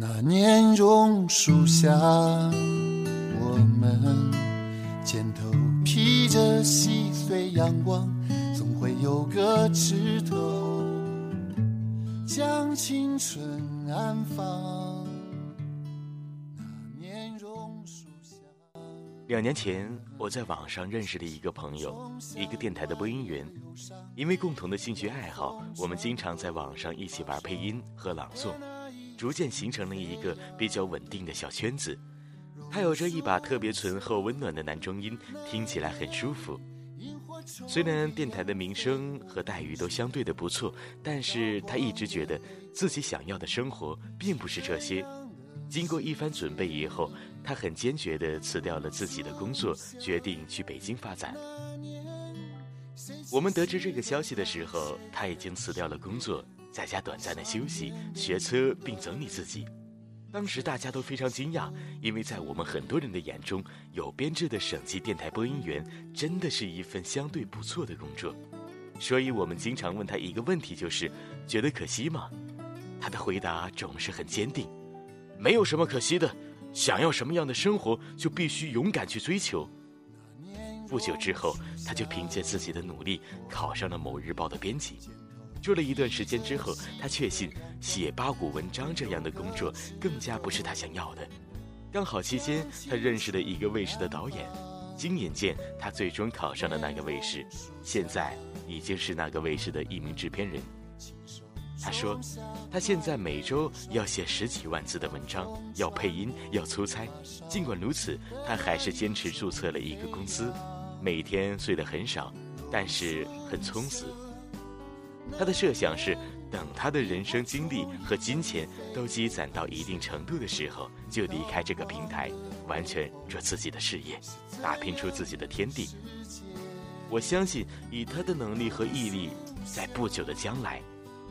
那年榕树下，我们肩头披着细碎阳光，总会有个枝头将青春安放。那年榕树下。两年前，我在网上认识了一个朋友，一个电台的播音员。因为共同的兴趣爱好，我们经常在网上一起玩配音和朗诵。逐渐形成了一个比较稳定的小圈子。他有着一把特别醇厚温暖的男中音，听起来很舒服。虽然电台的名声和待遇都相对的不错，但是他一直觉得自己想要的生活并不是这些。经过一番准备以后，他很坚决地辞掉了自己的工作，决定去北京发展。我们得知这个消息的时候，他已经辞掉了工作。在家短暂的休息、学车并整理自己。当时大家都非常惊讶，因为在我们很多人的眼中，有编制的省级电台播音员真的是一份相对不错的工作。所以我们经常问他一个问题，就是觉得可惜吗？他的回答总是很坚定，没有什么可惜的。想要什么样的生活，就必须勇敢去追求。不久之后，他就凭借自己的努力考上了某日报的编辑。做了一段时间之后，他确信写八股文章这样的工作更加不是他想要的。刚好期间，他认识了一个卫视的导演，经眼见他最终考上了那个卫视，现在已经是那个卫视的一名制片人。他说，他现在每周要写十几万字的文章，要配音，要出差。尽管如此，他还是坚持注册了一个公司，每天睡得很少，但是很充实。他的设想是，等他的人生经历和金钱都积攒到一定程度的时候，就离开这个平台，完全做自己的事业，打拼出自己的天地。我相信，以他的能力和毅力，在不久的将来，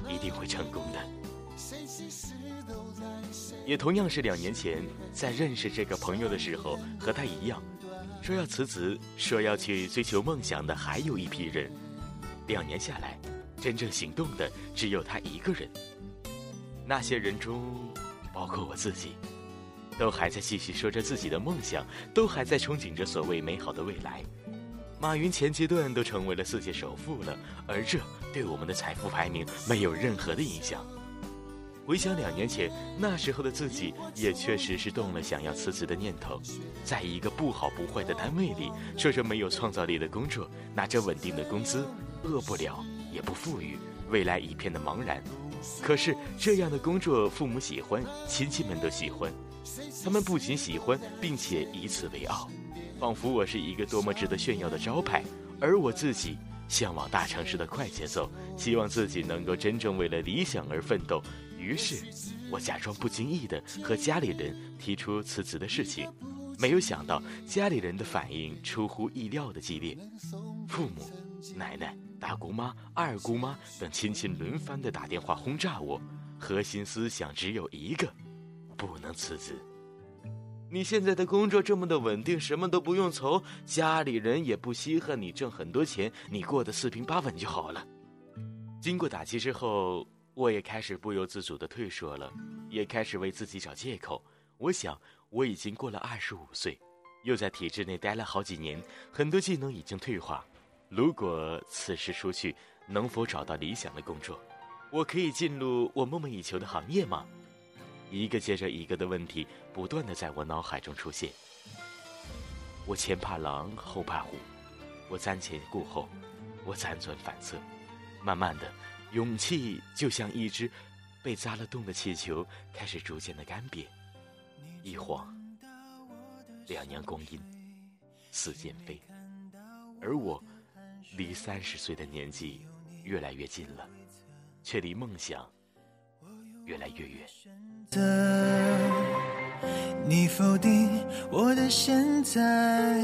一定会成功的。也同样是两年前，在认识这个朋友的时候，和他一样，说要辞职，说要去追求梦想的还有一批人。两年下来。真正行动的只有他一个人。那些人中，包括我自己，都还在继续说着自己的梦想，都还在憧憬着所谓美好的未来。马云前阶段都成为了世界首富了，而这对我们的财富排名没有任何的影响。回想两年前那时候的自己，也确实是动了想要辞职的念头，在一个不好不坏的单位里，做着没有创造力的工作，拿着稳定的工资，饿不了。也不富裕，未来一片的茫然。可是这样的工作，父母喜欢，亲戚们都喜欢。他们不仅喜欢，并且以此为傲，仿佛我是一个多么值得炫耀的招牌。而我自己向往大城市的快节奏，希望自己能够真正为了理想而奋斗。于是，我假装不经意地和家里人提出辞职的事情。没有想到，家里人的反应出乎意料的激烈，父母、奶奶。大姑妈、二姑妈等亲戚轮番的打电话轰炸我，核心思想只有一个：不能辞职。你现在的工作这么的稳定，什么都不用愁，家里人也不稀罕你挣很多钱，你过得四平八稳就好了。经过打击之后，我也开始不由自主的退缩了，也开始为自己找借口。我想，我已经过了二十五岁，又在体制内待了好几年，很多技能已经退化。如果此时出去，能否找到理想的工作？我可以进入我梦寐以求的行业吗？一个接着一个的问题不断的在我脑海中出现。我前怕狼后怕虎，我瞻前顾后，我辗转反侧。慢慢的，勇气就像一只被扎了洞的气球，开始逐渐的干瘪。一晃，两年光阴似箭飞，而我。离三十岁的年纪越来越近了，却离梦想越来越远。你否定我的现在，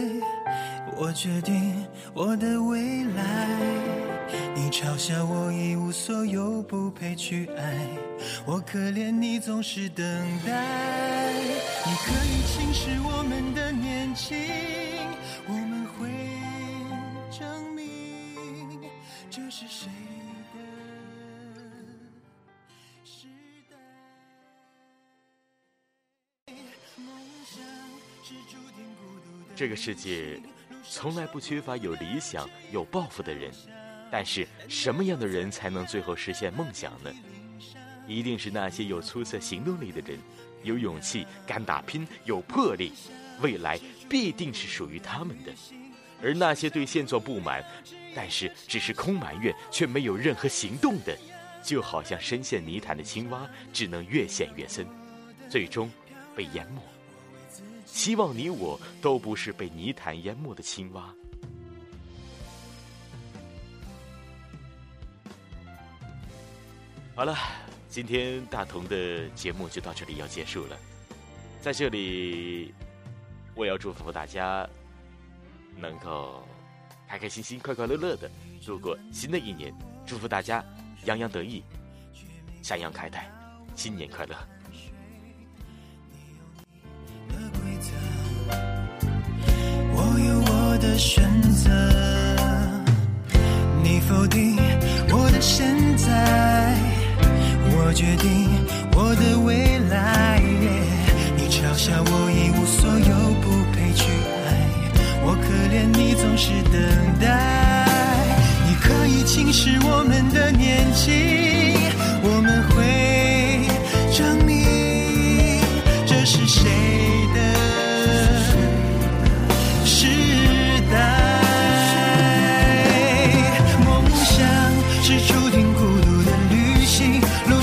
我决定我的未来。你嘲笑我一无所有，不配去爱。我可怜你总是等待。你可以轻视我们的年纪轻。这个世界从来不缺乏有理想、有抱负的人，但是什么样的人才能最后实现梦想呢？一定是那些有出色行动力的人，有勇气、敢打拼、有魄力，未来必定是属于他们的。而那些对现状不满，但是只是空埋怨却没有任何行动的，就好像深陷泥潭的青蛙，只能越陷越深，最终被淹没。希望你我都不是被泥潭淹没的青蛙。好了。今天大同的节目就到这里要结束了，在这里，我要祝福大家能够开开心心、快快乐乐的度过新的一年，祝福大家洋洋得意、山羊开泰，新年快乐。我有我的选择，你否定我的现在。